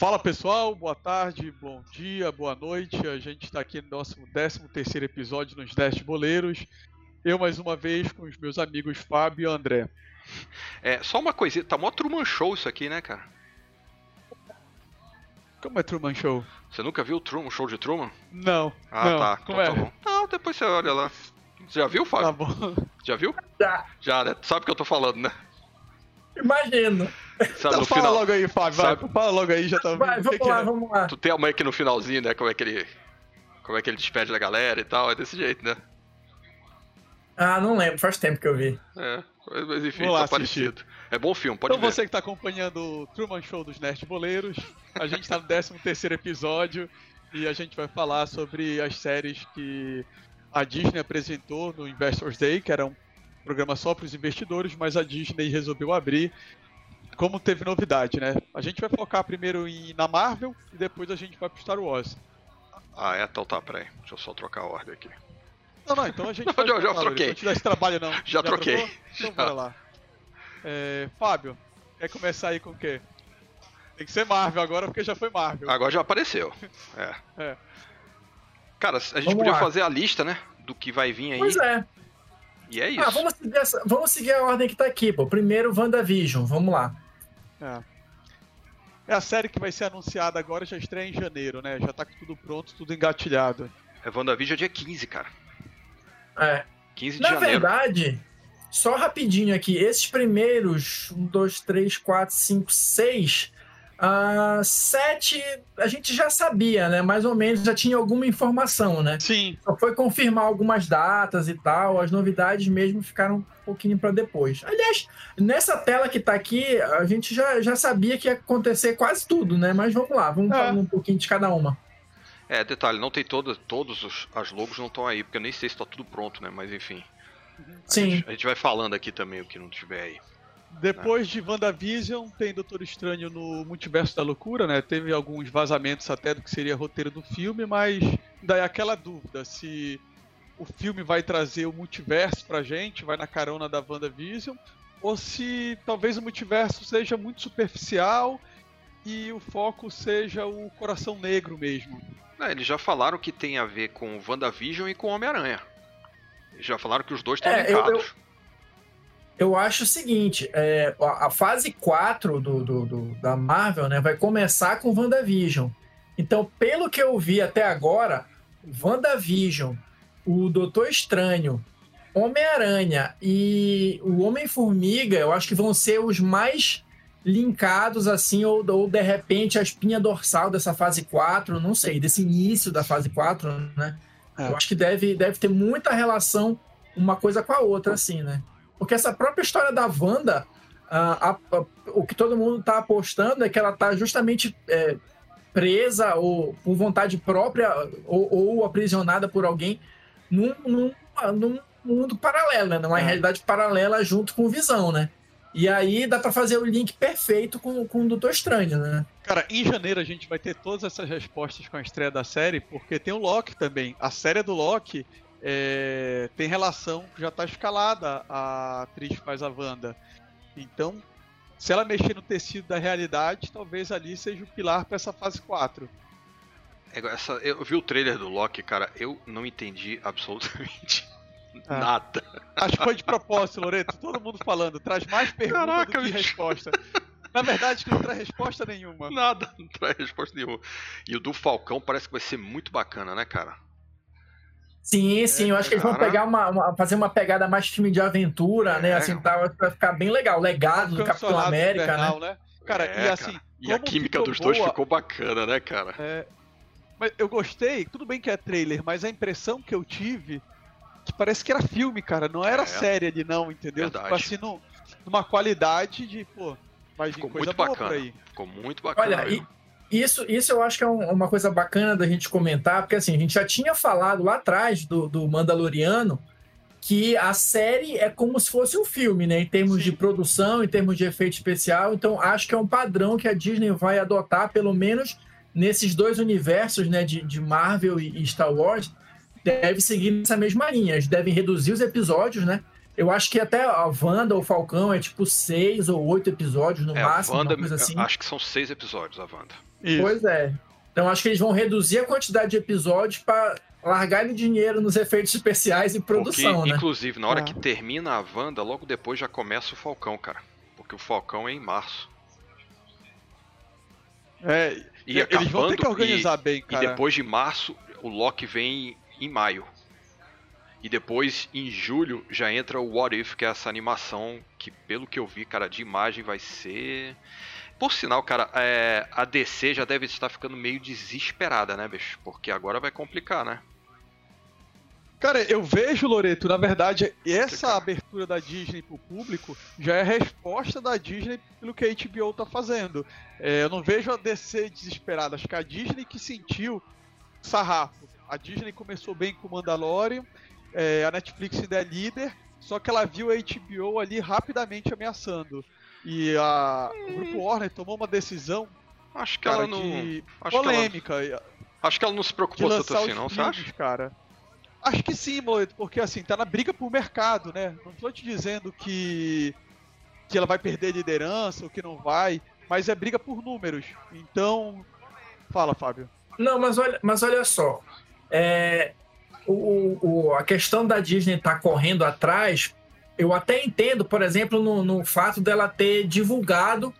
Fala pessoal, boa tarde, bom dia, boa noite. A gente está aqui no nosso 13 terceiro episódio nos 10 boleiros. Eu mais uma vez com os meus amigos Fábio e André. É, só uma coisinha, tá mó Truman Show isso aqui, né, cara? Como é Truman Show? Você nunca viu o Truman, show de Truman? Não. Ah, não. tá. Como então é? tá bom. Não, depois você olha lá. Você já viu, Fábio? Tá bom. Já viu? Já, Já, né? Tu sabe o que eu tô falando, né? imagino. Sabe Então no fala final. logo aí, Fábio. Vai, fala logo aí, já tá Vai, que vamos que lá, é? vamos lá. Tu tem a mãe aqui no finalzinho, né? Como é que ele. Como é que ele despede da galera e tal. É desse jeito, né? Ah, não lembro, faz tempo que eu vi. É. Mas enfim, Vou tá parecido. É bom filme, pode Então ver. você que tá acompanhando o Truman Show dos Nerd Boleiros, a gente tá no 13 terceiro episódio e a gente vai falar sobre as séries que a Disney apresentou no Investors Day, que era um programa só para os investidores, mas a Disney resolveu abrir. Como teve novidade, né? A gente vai focar primeiro em, na Marvel e depois a gente vai pro Star Wars. Ah, é? Então tá, peraí. Deixa eu só trocar a ordem aqui. Não, não, então a gente Já- vai já Luiz, troquei. Não te dá esse trabalho, não. Já troquei. trocou? Então Já. bora lá. É, Fábio, quer começar aí com o quê? Tem que ser Marvel agora, porque já foi Marvel. Agora já apareceu. É. É. Cara, a gente Vamos podia lá. fazer a lista, né? Do que vai vir aí. Pois é. E é isso. Ah, vamos seguir, essa- vamos seguir a ordem que tá aqui, pô. Primeiro, WandaVision, vamos lá. É. É a série que vai ser anunciada agora, já estreia em janeiro, né? Já tá com tudo pronto, tudo engatilhado. É WandaVision dia 15, cara. É. 15 de Na janeiro. verdade, só rapidinho aqui, esses primeiros 1, 2, 3, 4, 5, 6, ah, 7 a gente já sabia, né? Mais ou menos já tinha alguma informação, né? Sim. Só foi confirmar algumas datas e tal, as novidades mesmo ficaram um pouquinho para depois. Aliás, nessa tela que tá aqui, a gente já, já sabia que ia acontecer quase tudo, né? Mas vamos lá, vamos É. falando um pouquinho de cada uma. É, detalhe, não tem todas, todos os as logos não estão aí, porque eu nem sei se tá tudo pronto, né? Mas enfim. A Sim. gente, a gente vai falando aqui também o que não tiver aí. Depois de WandaVision, tem Doutor Estranho no Multiverso da Loucura, né? Teve alguns vazamentos até do que seria roteiro do filme, mas daí aquela dúvida se o filme vai trazer o multiverso pra gente, vai na carona da WandaVision, ou se talvez o multiverso seja muito superficial e o foco seja o coração negro mesmo. É, eles já falaram que tem a ver com WandaVision e com Homem-Aranha. Eles já falaram que os dois estão É, eu- linkados. Eu acho o seguinte, é, a, fase 4 do, do- do- da Marvel né, vai começar com WandaVision. Então, pelo que eu vi até agora, WandaVision, o Doutor Estranho, Homem-Aranha e o Homem-Formiga, eu acho que vão ser os mais linkados, assim, ou, ou de repente a espinha dorsal dessa fase 4, não sei, desse início da fase 4, né? É. Eu acho que deve, deve ter muita relação uma coisa com a outra, assim, né? Porque essa própria história da Wanda, ah, a- a- o que todo mundo tá apostando é que ela tá justamente é, presa ou por vontade própria ou, ou aprisionada por alguém num, num, num mundo paralelo, né? Numa É. realidade paralela junto com Visão, né? E aí dá pra fazer o link perfeito com, com o Doutor Estranho, né? Cara, em janeiro a gente vai ter todas essas respostas com a estreia da série, porque tem o Loki também. A série do Loki é, tem relação, já tá escalada a atriz que faz a Wanda. Então, se ela mexer no tecido da realidade, talvez ali seja o pilar pra essa fase 4. É, essa- eu vi o trailer do Loki, cara, eu não entendi absolutamente Ah. nada. Acho que foi de propósito, Loreto. Todo mundo falando. Traz mais perguntas Caraca, do que bicho. resposta. Na verdade, que não traz resposta nenhuma. Nada, não traz resposta nenhuma. E o do Falcão parece que vai ser muito bacana, né, cara? Sim, sim, eu acho que eles vão cara. pegar uma, uma- fazer uma pegada mais filme de aventura, né? É. Assim, tá, vai ficar bem legal. Legado do Capitão América, né? Invernal, né? Cara, É, e assim, E a química dos dois boa- ficou bacana, né, cara? É, mas eu gostei, tudo bem que é trailer, mas a impressão que eu tive que parece que era filme, cara, não era É. série ali não, entendeu? Verdade. Tipo assim, no- numa qualidade de, pô, vai vir Ficou coisa muito boa bacana. por aí. Ficou muito bacana. Olha, e. isso, isso eu acho que é um- uma coisa bacana da gente comentar, porque assim, a gente já tinha falado lá atrás do, do Mandaloriano que a série é como se fosse um filme, né? Em termos Sim. de produção, em termos de efeito especial. Então, acho que é um padrão que a Disney vai adotar, pelo menos nesses dois universos, né? De, de Marvel e, e Star Wars. Deve seguir nessa mesma linha. Eles devem reduzir os episódios, né? Eu acho que até a Wanda ou Falcão é tipo seis ou oito episódios no É, a máximo, Wanda, uma coisa assim. acho que são seis episódios a Wanda. Isso. Pois é. Então acho que eles vão reduzir a quantidade de episódios para largarem dinheiro nos efeitos especiais e produção, Porque, né? Inclusive, na hora ah. que termina a Wanda, logo depois já começa o Falcão, cara. Porque o Falcão é em março. É, e eles acabando, vão ter que organizar e, bem, cara. E depois de março, o Loki vem em maio. E depois, em julho, já entra o What If, que é essa animação que, pelo que eu vi, cara, de imagem vai ser. Por sinal, cara, é, a DC já deve estar ficando meio desesperada, né, bicho? Porque agora vai complicar, né? Cara, eu vejo, Loreto, na verdade, essa abertura da Disney pro público já é a resposta da Disney pelo que a HBO tá fazendo. É, eu não vejo a DC desesperada, acho que a Disney que sentiu sarrafo. A Disney começou bem com o Mandalorian, é, a Netflix ainda é líder, só que ela viu a HBO ali rapidamente ameaçando. E a, o Grupo Warner tomou uma decisão acho que cara, ela não, acho polêmica. Que ela, acho que ela não se preocupou tanto assim, não, você acha? Cara. Acho que sim, Moleto, porque assim, tá na briga por mercado, né? Não tô te dizendo que, que ela vai perder liderança ou que não vai, mas é briga por números. Então, fala, Fábio. Não, mas olha, mas olha só. É, o, o, a questão da Disney estar tá correndo atrás, eu até entendo, por exemplo, no, no fato dela ter divulgado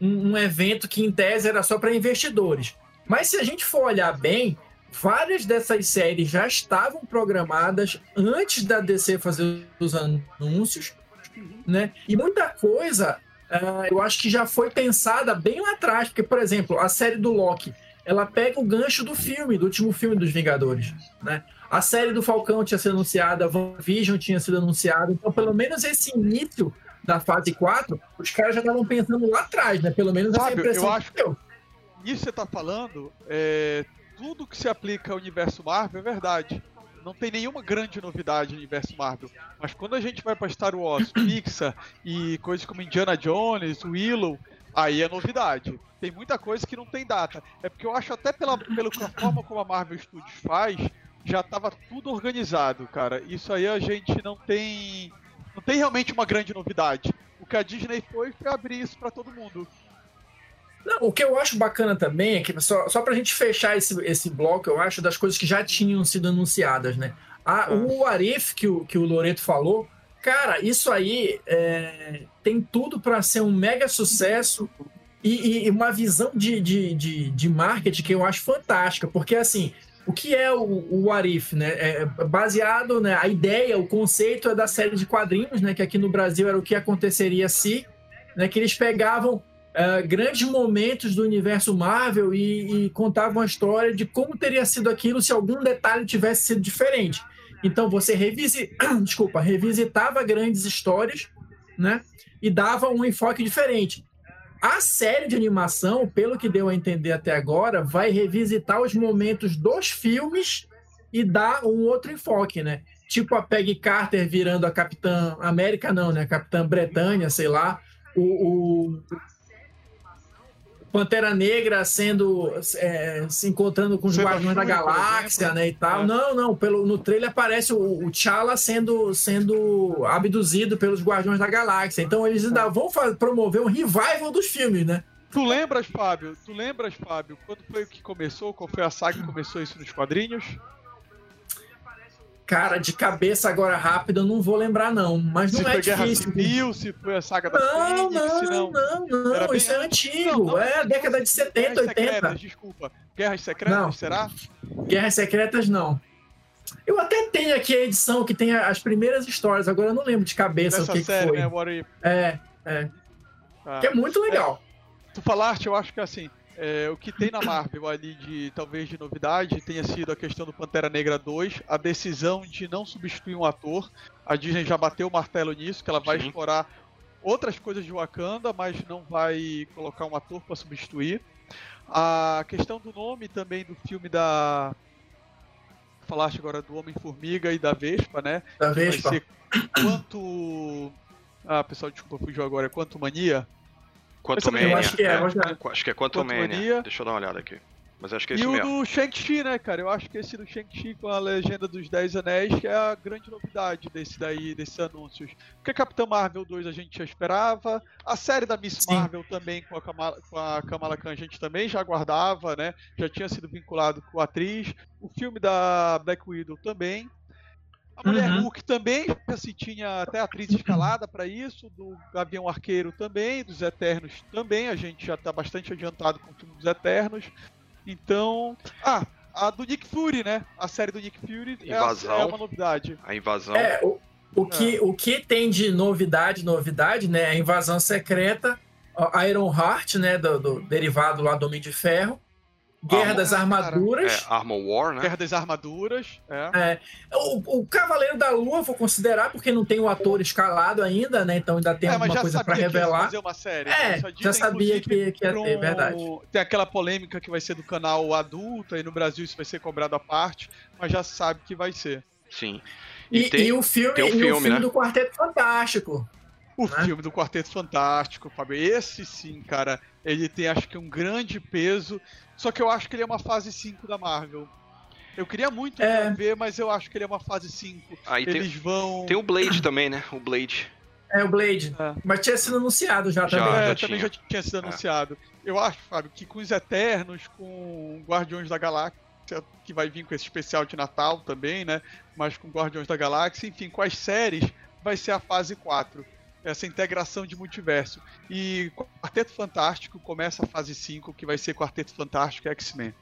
um, um evento que, em tese, era só para investidores. Mas se a gente for olhar bem, várias dessas séries já estavam programadas antes da DC fazer os anúncios, né? E muita coisa uh, eu acho que já foi pensada bem lá atrás, porque, por exemplo, a série do Loki, ela pega o gancho do filme, do último filme dos Vingadores, né? A série do Falcão tinha sido anunciada, a Vision tinha sido anunciada, então pelo menos esse início da fase 4, os caras já estavam pensando lá atrás, né? Pelo menos Fábio, essa impressão eu acho que eu. Isso que você tá falando é, tudo que se aplica ao universo Marvel é verdade. Não tem nenhuma grande novidade no universo Marvel. Mas quando a gente vai para Star Wars, Pixar e coisas como Indiana Jones, Willow, aí é novidade. Tem muita coisa que não tem data. É porque eu acho até pela, pela forma como a Marvel Studios faz, já estava tudo organizado, cara. Isso aí a gente não tem. Não tem realmente uma grande novidade. O que a Disney foi foi abrir isso para todo mundo. Não, o que eu acho bacana também é que, só, só pra gente fechar esse, esse bloco, eu acho, das coisas que já tinham sido anunciadas, né? A, ah. O Arif que o, que o Loreto falou, cara, isso aí é, tem tudo para ser um mega sucesso e, e, uma visão de, de, de, de marketing que eu acho fantástica, porque assim, o que é o, o Arif, né? É baseado, né? A ideia, o conceito é da série de quadrinhos, né? Que aqui no Brasil era o que aconteceria se, né? Que eles pegavam uh, grandes momentos do universo Marvel e, e contavam a história de como teria sido aquilo se algum detalhe tivesse sido diferente. Então você revisi... Desculpa, revisitava grandes histórias, né? E dava um enfoque diferente. A série de animação, pelo que deu a entender até agora, vai revisitar os momentos dos filmes e dar um outro enfoque, né? Tipo a Peggy Carter virando a Capitã América, não, né? Capitã Bretanha, sei lá. O, o, Pantera Negra sendo é, se encontrando com os Guardiões da Galáxia, né, e tal. É. Não, não, pelo no trailer aparece o, o T'Challa sendo sendo abduzido pelos Guardiões da Galáxia. Então eles ainda vão promover um revival dos filmes, né? Tu lembras, Fábio? Tu lembras, Fábio, quando foi que começou? Qual foi a saga que começou isso nos quadrinhos? Cara, de cabeça agora rápido, eu não vou lembrar, não. Mas não se é foi Guerra difícil. Civil, se foi a saga da não, Fênix, não, não, não, não, isso é antigo. Não, não, é década de 70, Guerras 80. Secretas, desculpa. Guerras Secretas, não. será? Guerras Secretas, não. Eu até tenho aqui a edição que tem as primeiras histórias, agora eu não lembro de cabeça Dessa o que, série, que foi. Né, What If. É, é. Ah. Que é muito legal. É, tu falaste, eu acho que assim, é, o que tem na Marvel ali de talvez de novidade tenha sido a questão do Pantera Negra 2, a decisão de não substituir um ator. A Disney já bateu o martelo nisso, que ela vai Sim. explorar outras coisas de Wakanda, mas não vai colocar um ator para substituir. A questão do nome também do filme da. Falaste agora do Homem-Formiga e da Vespa, né? Da Vespa. Vai ser quanto. Ah, pessoal, desculpa, fugiu agora. É quanto Mania? Quanto Mania. Acho que é, é, acho que é Quanto Mania. Deixa eu dar uma olhada aqui. Mas acho que é E o mesmo. do Shang-Chi, né, cara? Eu acho que esse do Shang-Chi com a legenda dos Dez Anéis que é a grande novidade desse daí, desses anúncios. Porque Capitã Marvel 2 a gente já esperava, a série da Miss Sim. Marvel também com a, Kamala, com a Kamala Khan a gente também já aguardava, né? Já tinha sido vinculado com a atriz. O filme da Black Widow também. A Mulher Uhum. Hulk também, se tinha até atriz escalada para isso, do Gavião Arqueiro também, dos Eternos também, a gente já tá bastante adiantado com o filme dos Eternos. Então, ah, a do Nick Fury, né? A série do Nick Fury é, a- Invasão. é uma novidade. A invasão. É, o, o, que, o que tem de novidade, novidade, né? A invasão secreta, a Iron Heart, né? Do, do derivado lá do Homem de Ferro, Guerra Ah, das cara. Armaduras. É, Armor War, né? Guerra das Armaduras, é. É, o, o Cavaleiro da Lua, vou considerar, porque não tem o ator escalado ainda, né? Então ainda tem é, alguma coisa para sabia que ia revelar. fazer uma série. É, Isso já sabia que, que ia ter, um- verdade. Tem aquela polêmica que vai ser do canal adulto, aí no Brasil isso vai ser cobrado à parte, mas já sabe que vai ser. Sim. E, E, tem, e o filme, tem o e o filme, filme né? do Quarteto Fantástico. O Né? filme do Quarteto Fantástico, Fábio, esse sim, cara, ele tem acho que um grande peso, só que eu acho que ele é uma fase 5 da Marvel. Eu queria muito É. ver, mas eu acho que ele é uma fase 5. Aí tem, Eles vão. tem o Blade também, né? O Blade. É o Blade. É. Mas tinha sido anunciado já, Já. também. É, já também tinha. já tinha sido É. anunciado. Eu acho, Fábio, que com os Eternos, com Guardiões da Galáxia, que vai vir com esse especial de Natal também, né? Mas com Guardiões da Galáxia, enfim, com as séries, vai ser a fase 4. Essa integração de multiverso. E Quarteto Fantástico começa a fase 5, que vai ser Quarteto Fantástico e X-Men.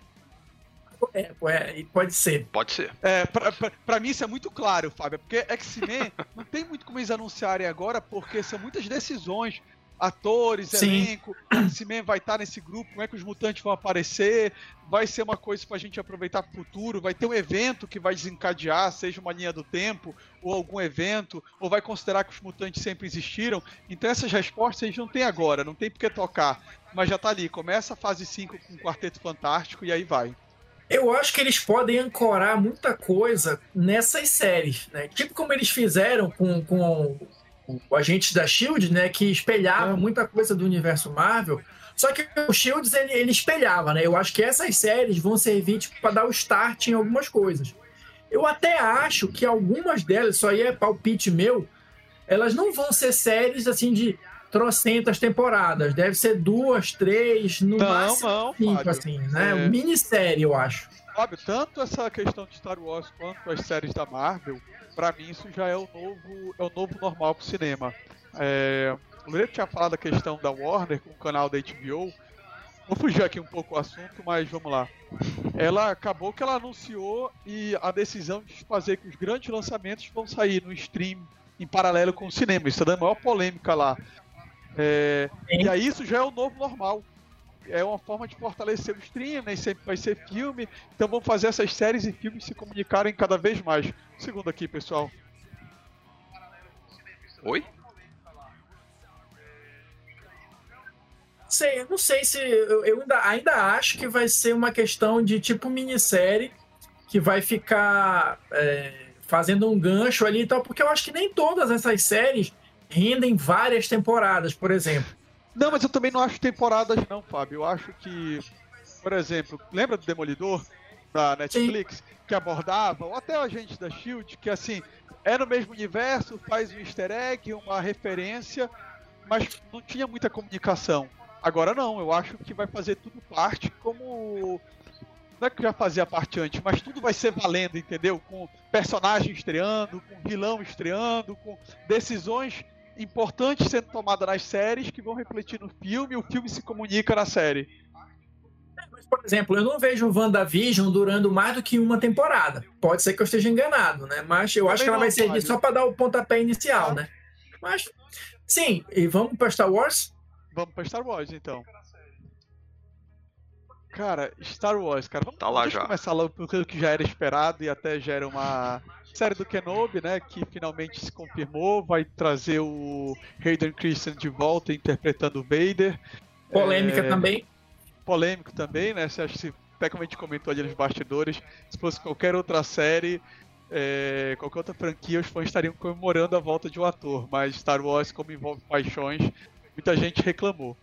É, é, pode ser. Pode ser. É, pra, pra, pra mim isso é muito claro, Fábio, porque X-Men não tem muito como eles anunciarem agora, porque são muitas decisões. Atores, Sim. elenco, X-Men vai estar nesse grupo, como é que os mutantes vão aparecer, vai ser uma coisa pra gente aproveitar pro futuro, vai ter um evento que vai desencadear, seja uma linha do tempo, ou algum evento, ou vai considerar que os mutantes sempre existiram. Então essas respostas eles não tem agora, não tem por que tocar. Mas já tá ali, começa a fase 5 com o Quarteto Fantástico e aí vai. Eu acho que eles podem ancorar muita coisa nessas séries, né? Tipo como eles fizeram com, com o Agentes da Shield, né? Que espelhava É. muita coisa do universo Marvel. Só que o Shields ele, ele espelhava, né? Eu acho que essas séries vão servir tipo, para dar o start em algumas coisas. Eu até acho que algumas delas, isso aí é palpite meu, elas não vão ser séries assim de trocentas temporadas. Deve ser duas, três, no Não, máximo não, cinco, Fábio. assim, né? É. Minissérie, eu acho. Fábio, tanto essa questão de Star Wars quanto as séries da Marvel, pra mim isso já é o novo, é o novo normal pro cinema. É, o Loreto tinha falado da questão da Warner com o canal da HBO. Vou fugir aqui um pouco o assunto, mas vamos lá. Ela acabou que ela anunciou e a decisão de fazer que os grandes lançamentos vão sair no stream em paralelo com o cinema. Isso tá dando maior polêmica lá. É, e aí isso já é o novo normal. É uma forma de fortalecer o stream, nem sempre vai ser filme. Então vamos fazer essas séries e filmes se comunicarem cada vez mais. Segundo aqui, pessoal. Oi? Sei, eu não sei se. Eu, eu ainda, ainda acho que vai ser uma questão de tipo minissérie que vai ficar é, fazendo um gancho ali e tal, porque eu acho que nem todas essas séries rendem várias temporadas, por exemplo. Não, mas eu também não acho temporadas não, Fábio. Eu acho que, por exemplo, lembra do Demolidor da Netflix que abordava, ou até o agente da Shield, que assim é no mesmo universo, faz um Easter egg, uma referência, mas não tinha muita comunicação. Agora não, eu acho que vai fazer tudo parte como não é que já fazia parte antes, mas tudo vai ser valendo, entendeu? Com personagem estreando, com vilão estreando, com decisões importantes sendo tomadas nas séries que vão refletir no filme e o filme se comunica na série. Mas, por exemplo, eu não vejo o WandaVision durando mais do que uma temporada. Pode ser que eu esteja enganado, né? Mas eu acho que ela vai servir só para dar o pontapé inicial, né? Mas, sim, e vamos para Star Wars? Vamos pra Star Wars então. Cara, Star Wars, cara. Vamos, Tá lá já. começar logo pelo que já era esperado e até já era uma série do Kenobi, né? Que finalmente se confirmou. Vai trazer o Hayden Christensen de volta interpretando o Vader. Polêmica É, também. polêmico também, né? Você acha que, até como a gente comentou ali nos bastidores, se fosse qualquer outra série, é, qualquer outra franquia, os fãs estariam comemorando a volta de um ator. Mas Star Wars, como envolve paixões, muita gente reclamou.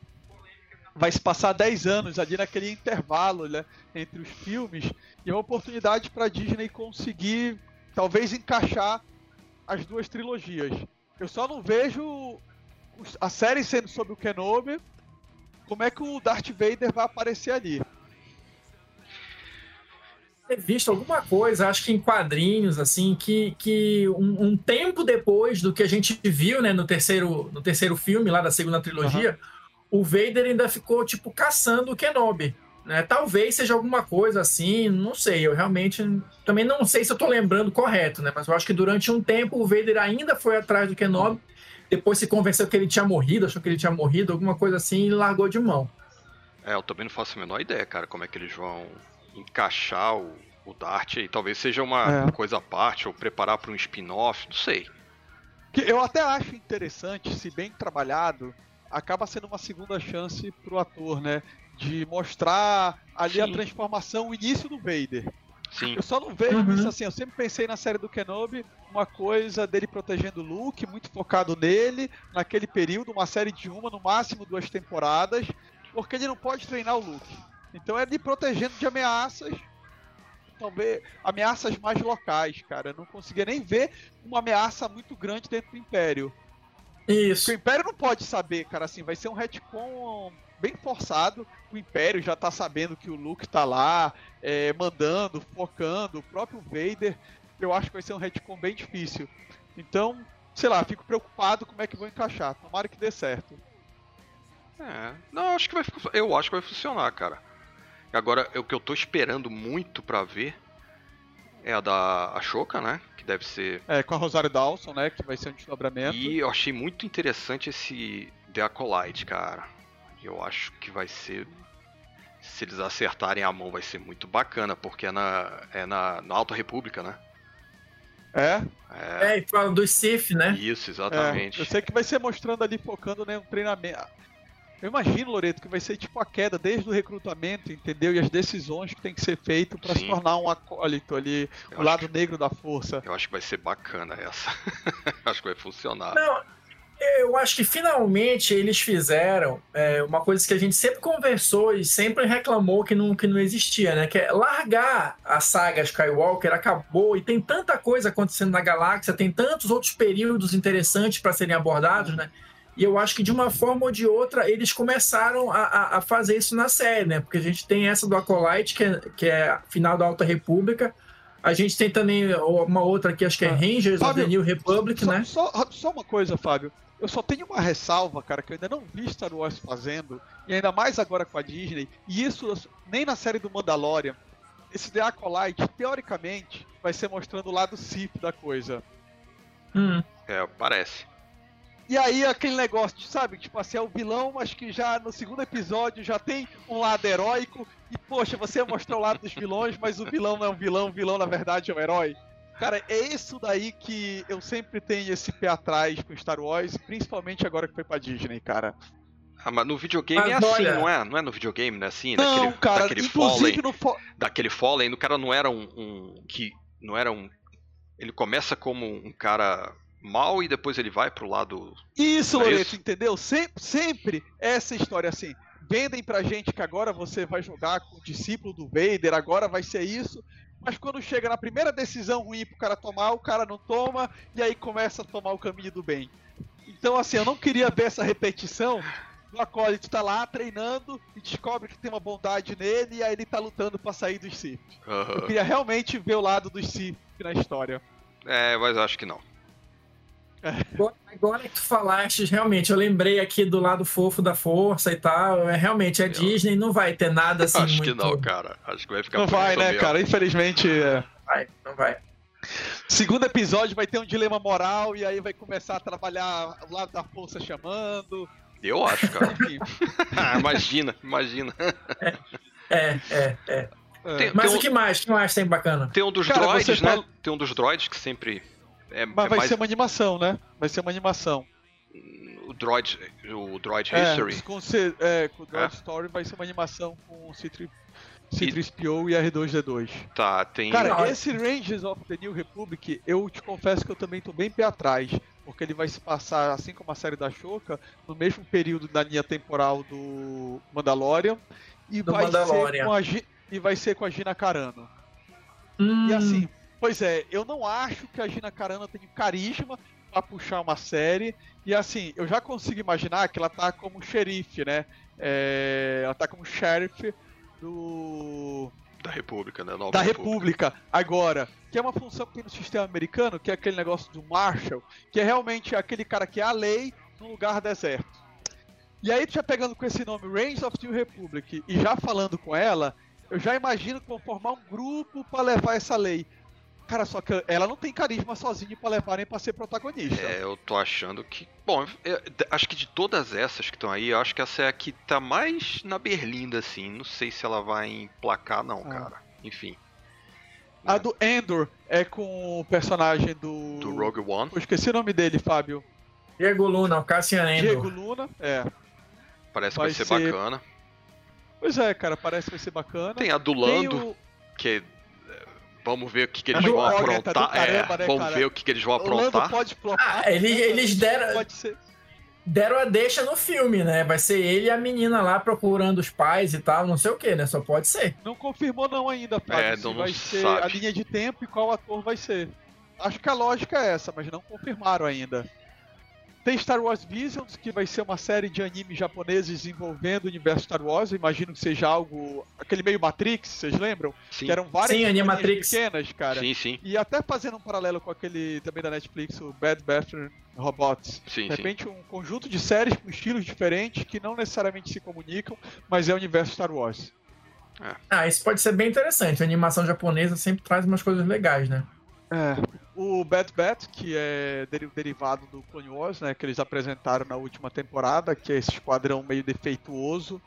Vai se passar 10 anos ali naquele intervalo né, entre os filmes e é uma oportunidade para a Disney conseguir talvez encaixar as duas trilogias. Eu só não vejo a série sendo sobre o Kenobi, como é que o Darth Vader vai aparecer ali? ter visto alguma coisa, acho que em quadrinhos, assim, que, que um, um, tempo depois do que a gente viu, né, no terceiro, no terceiro filme lá da segunda trilogia, uhum. O Vader ainda ficou, tipo, caçando o Kenobi. Né? Talvez seja alguma coisa assim, não sei, eu realmente também não sei se eu tô lembrando correto, né? Mas eu acho que durante um tempo o Vader ainda foi atrás do Kenobi, depois se convenceu que ele tinha morrido, achou que ele tinha morrido, alguma coisa assim, e largou de mão. É, eu também não faço a menor ideia, cara, como é que eles vão encaixar o, o Dart aí. Talvez seja uma é. coisa à parte, ou preparar para um spin-off, não sei. Eu até acho interessante, se bem trabalhado, acaba sendo uma segunda chance pro ator, né? De mostrar ali Sim. a transformação, o início do Vader. Sim. Eu só não vejo uhum. isso assim. Eu sempre pensei na série do Kenobi uma coisa dele protegendo o Luke, muito focado nele, naquele período, uma série de uma, no máximo duas temporadas, porque ele não pode treinar o Luke. Então é ele protegendo de ameaças, talvez ameaças mais locais, cara. Eu não conseguia nem ver uma ameaça muito grande dentro do Império. Isso. Porque o Império não pode saber, cara, assim, vai ser um retcon bem forçado. O Império já tá sabendo que o Luke tá lá, é, mandando, focando, o próprio Vader. Eu acho que vai ser um retcon bem difícil. Então, sei lá, fico preocupado como é que vão encaixar. Tomara que dê certo. É, não, acho que vai, eu acho que vai funcionar, cara. Agora, o que eu tô esperando muito para ver é a da Ashoka, né? Que deve ser. É, com a Rosário Dawson, né? Que vai ser um desdobramento. E eu achei muito interessante esse The Acolyte, cara. Eu acho que vai ser. Se eles acertarem a mão, vai ser muito bacana, porque é na, é na, na Alta República, né? É? É, é e fala do Sif, né? Isso, exatamente. É, eu sei que vai ser mostrando ali, focando né, um treinamento. Eu imagino, Loreto, que vai ser tipo a queda desde o recrutamento, entendeu? E as decisões que tem que ser feito para se tornar um acólito ali, eu o lado que... negro da força. Eu acho que vai ser bacana essa. acho que vai funcionar. Não, eu acho que finalmente eles fizeram é, uma coisa que a gente sempre conversou e sempre reclamou que não, que não existia, né? Que é largar a saga Skywalker, acabou e tem tanta coisa acontecendo na galáxia, tem tantos outros períodos interessantes para serem abordados, né? E eu acho que de uma forma ou de outra eles começaram a, a, fazer isso na série, né? Porque a gente tem essa do Acolyte, que é, que é final da Alta República. A gente tem também uma outra aqui, acho que é ah. Rangers Fábio, of the New Republic, só, né? Só, só uma coisa, Fábio. Eu só tenho uma ressalva, cara, que eu ainda não vi Star Wars fazendo, e ainda mais agora com a Disney, e isso nem na série do Mandalorian. Esse The Acolyte, teoricamente, vai ser mostrando o lado Sith da coisa. Hum. É, parece. E aí aquele negócio, sabe? Tipo assim, é o vilão, mas que já no segundo episódio já tem um lado heróico. E poxa, você mostrou o lado dos vilões, mas o vilão não é um vilão, o vilão na verdade é um herói. Cara, é isso daí que eu sempre tenho esse pé atrás com Star Wars, principalmente agora que foi pra Disney, cara. Ah, mas no videogame mas é assim, não é? Não é no videogame, né? Assim, não, daquele, cara, daquele Fallen. No fo... Daquele Fallen, o cara não era um, um. que Não era um. Ele começa como um cara mal e depois ele vai pro lado. Isso, é Loreto, entendeu? Sempre, sempre essa história assim. Vendem pra gente que agora você vai jogar com o discípulo do Vader, agora vai ser isso. Mas quando chega na primeira decisão ruim pro cara tomar, o cara não toma e aí começa a tomar o caminho do bem. Então, assim, eu não queria ver essa repetição o acólito tá lá treinando e descobre que tem uma bondade nele e aí ele tá lutando para sair dos Sith. Uhum. Eu queria realmente ver o lado dos Sith na história. É, mas acho que não. Agora, que tu falaste, realmente, eu lembrei aqui do lado fofo da força e tal. É, realmente, a Disney não vai ter nada assim. Acho muito... que não, cara. Acho que vai ficar Não vai, né, mesmo. cara? Infelizmente. É... Vai, não vai. Segundo episódio vai ter um dilema moral e aí vai começar a trabalhar o lado da força chamando. Eu acho, cara. imagina, imagina. É, é, é. Tem, Mas tem o que mais? O que mais tem bacana? Tem um dos cara, droids, né? Tem um dos droids que sempre é, Mas é vai mais... ser uma animação, né? Vai ser uma animação. O Droid, o Droid é, History? Com, C, é, com o Droid é? Story vai ser uma animação com o C3, C3PO e, e R2D2. Tá, tem... Cara, esse Rangers of the New Republic, eu te confesso que eu também tô bem pé atrás. porque ele vai se passar, assim como a série da Shoka, no mesmo período da linha temporal do Mandalorian. E, Do vai, Mandalorian. Ser com a, e vai ser com a Gina Carano. Hum, E assim, pois é, eu não acho que a Gina Carano tenha carisma pra puxar uma série. E assim, eu já consigo imaginar que ela tá como xerife, né? É, ela tá como sheriff do Da República, né? Nova da República agora, que é uma função que tem no sistema americano, que é aquele negócio do Marshall, que é realmente aquele cara que é a lei num lugar deserto. E aí, tu já pegando com esse nome, Reigns of the Republic, e já falando com ela, eu já imagino que vão formar um grupo pra levar essa lei. Cara, só que ela não tem carisma sozinha pra levar nem pra ser protagonista. É, eu tô achando que. Bom, eu- acho que de todas essas que estão aí, eu acho que essa é a que tá mais na berlinda, assim. Não sei se ela vai emplacar, não, Ah. cara. Enfim. A do Endor é com o personagem do. Do Rogue One. Eu esqueci o nome dele, Fábio. Diego Luna, o Cassian Diego Endor. Luna. É. Parece que Vai vai ser, ser- bacana. Pois é, cara, parece que vai ser bacana. Tem a do Tem Lando, o- que. é, Vamos ver o que, que eles vão tá aprontar. caramba, é, né, vamos cara? ver o que, que eles vão aprontar. pode. Ah, ele- eles deram, Pode ser. deram a deixa no filme, né? Vai ser ele e a menina lá procurando os pais e tal, não sei o que, né? Só pode ser. Não confirmou não ainda, Fábio, É, não- não vai ser sabe. a linha de tempo e qual ator vai ser. Acho que a lógica é essa, mas não confirmaram ainda. Tem Star Wars Visions, que vai ser uma série de animes japoneses envolvendo o universo Star Wars. Eu imagino que seja algo. aquele meio Matrix, vocês lembram? Sim, Que eram várias Sim, Animatrix. pequenas, cara. sim, sim. E até fazendo um paralelo com aquele também da Netflix, o Bad Bathroom Robots. Sim, De sim. repente, um conjunto de séries com estilos diferentes que não necessariamente se comunicam, mas é o universo Star Wars. Ah, isso pode ser bem interessante. A animação japonesa sempre traz umas coisas legais, né? É. O Bad Bat, que é deri- derivado do Clone Wars, né, que eles apresentaram na última temporada, que é esse esquadrão meio defeituoso,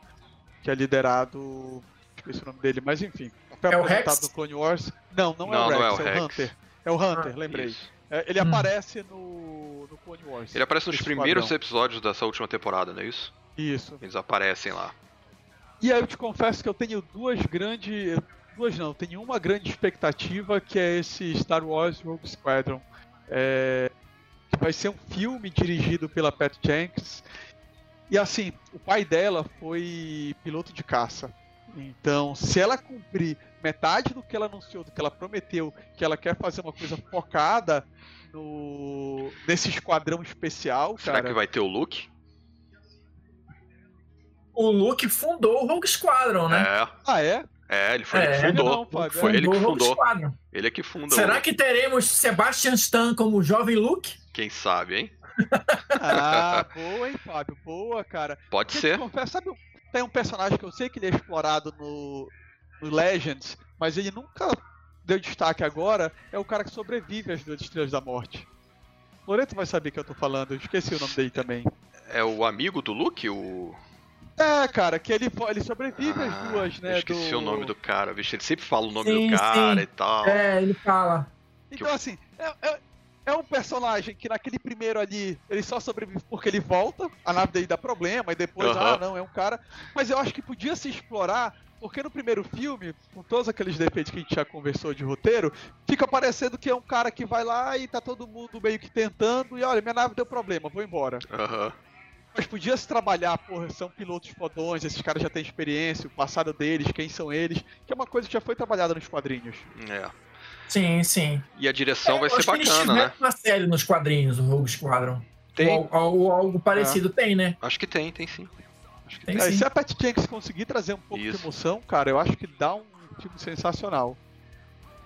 que é liderado. Esqueci o nome dele, mas enfim. Foi É o apresentado Rex? no Clone Wars. Não, não, Não, é o Rex, não é é o o, Rex. Hunter. É o Hunter, Ah, lembrei. Isso. É, ele Hum. aparece no, no Clone Wars. Ele aparece nos primeiros esquadrão. episódios dessa última temporada, não é isso? Isso. Eles aparecem lá. E aí eu te confesso que eu tenho duas grandes. Duas não, tenho uma grande expectativa que é esse Star Wars Rogue Squadron. É, que vai ser um filme dirigido pela Pat Jenkins. E assim, o pai dela foi piloto de caça. Então, se ela cumprir metade do que ela anunciou, do que ela prometeu, que ela quer fazer uma coisa focada no nesse esquadrão especial, Será cara. que vai ter o Luke? O Luke fundou o Rogue Squadron, né? É. Ah, é? É, ele foi É, ele que não, fundou. Fábio, foi ele que fundou. Ele é que funda. Será o- que teremos Sebastian Stan como jovem Luke? Quem sabe, hein? Ah, boa, hein, Fábio? Boa, cara. Pode te ser. confesso, sabe, tem um personagem que eu sei que ele é explorado no, no Legends, mas ele nunca deu destaque agora, é o cara que sobrevive às duas estrelas da morte. Loreto vai saber que eu tô falando, eu esqueci o nome dele também. É o amigo do Luke? O. É, cara, que ele, ele sobrevive às Ah, duas, né? Eu esqueci do... o nome do cara, bicho. Ele sempre fala o nome Sim, do cara sim. e tal. É, ele fala. Então, assim, é, é- é um personagem que naquele primeiro ali, ele só sobrevive porque ele volta, a nave dele dá problema, e depois, Aham. ah, não, é um cara. Mas eu acho que podia se explorar, porque no primeiro filme, com todos aqueles defeitos que a gente já conversou de roteiro, fica parecendo que é um cara que vai lá e tá todo mundo meio que tentando, e olha, minha nave deu problema, vou embora. Aham. Mas podia se trabalhar, porra, são pilotos fodões, esses caras já têm experiência, o passado deles, quem são eles, que é uma coisa que já foi trabalhada nos quadrinhos. É. Sim, sim. E a direção É, vai ser acho que eles bacana, né? uma série nos quadrinhos, o Rogue Squadron. Tem. Ou, al- ou algo parecido tem, né? Acho que tem, tem sim. Acho que Tem tem. É, sim. se a Pat Jenkins conseguir trazer um pouco Isso. de emoção, cara, eu acho que dá um filme sensacional.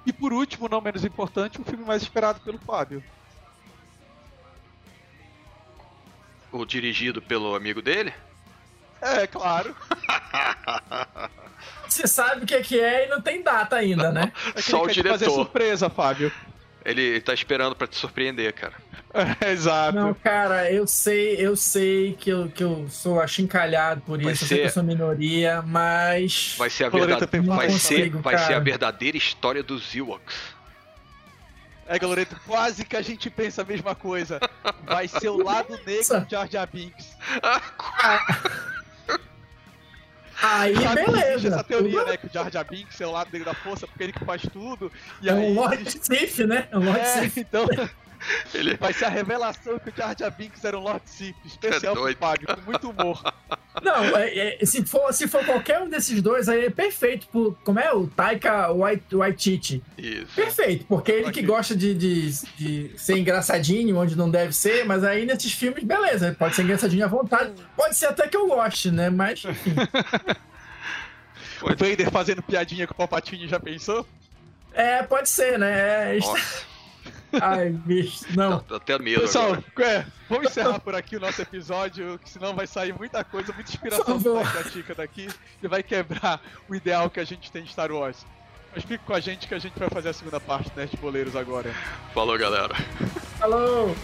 E por último, não menos importante, o filme mais esperado pelo Fábio. O dirigido pelo amigo dele? É, claro. Você sabe o que é que é e não tem data ainda, né? É que Só o te fazer diretor. surpresa, Fábio. Ele tá esperando pra te surpreender, cara. É, exato. Não, cara, eu sei, eu sei que eu, que eu sou achincalhado por Vai isso, eu sei que ser- eu sou minoria, mas. Vai ser a verdade... Não vai ser, vai ser a verdadeira história dos Ewoks. É, Galoreto, quase que a gente pensa a mesma coisa. Vai ser o lado negro de Jar Jar Binks. Aí, Sabe beleza. essa teoria, Tudo- né? Que o Jar Jar Binks é o lado negro da força, porque ele que faz tudo. E É aí, um Lord Sif, né? É um Lord É, Sif. então, Ele... Vai ser a revelação que o Jar Jar Binks era um Lord Sith, especial é pro Fábio, com muito humor. Não, é, é, se, for, se for qualquer um desses dois, aí é perfeito. Por, como é? O Taika Waititi. Isso. Perfeito, porque ele que gosta de, de, de, ser engraçadinho onde não deve ser, mas aí nesses filmes, beleza, pode ser engraçadinho à vontade. Pode ser até que eu goste, né? Mas, enfim. o Vader fazendo piadinha com o Palpatine, já pensou? É, pode ser, né? É... Ai, bicho, não. Tô até medo Pessoal, é, vamos encerrar por aqui o nosso episódio, que senão vai sair muita coisa, muita inspiração da Tica daqui e vai quebrar o ideal que a gente tem de Star Wars. Mas fique com a gente que a gente vai fazer a segunda parte, né, de boleiros agora. Falou, galera. Falou!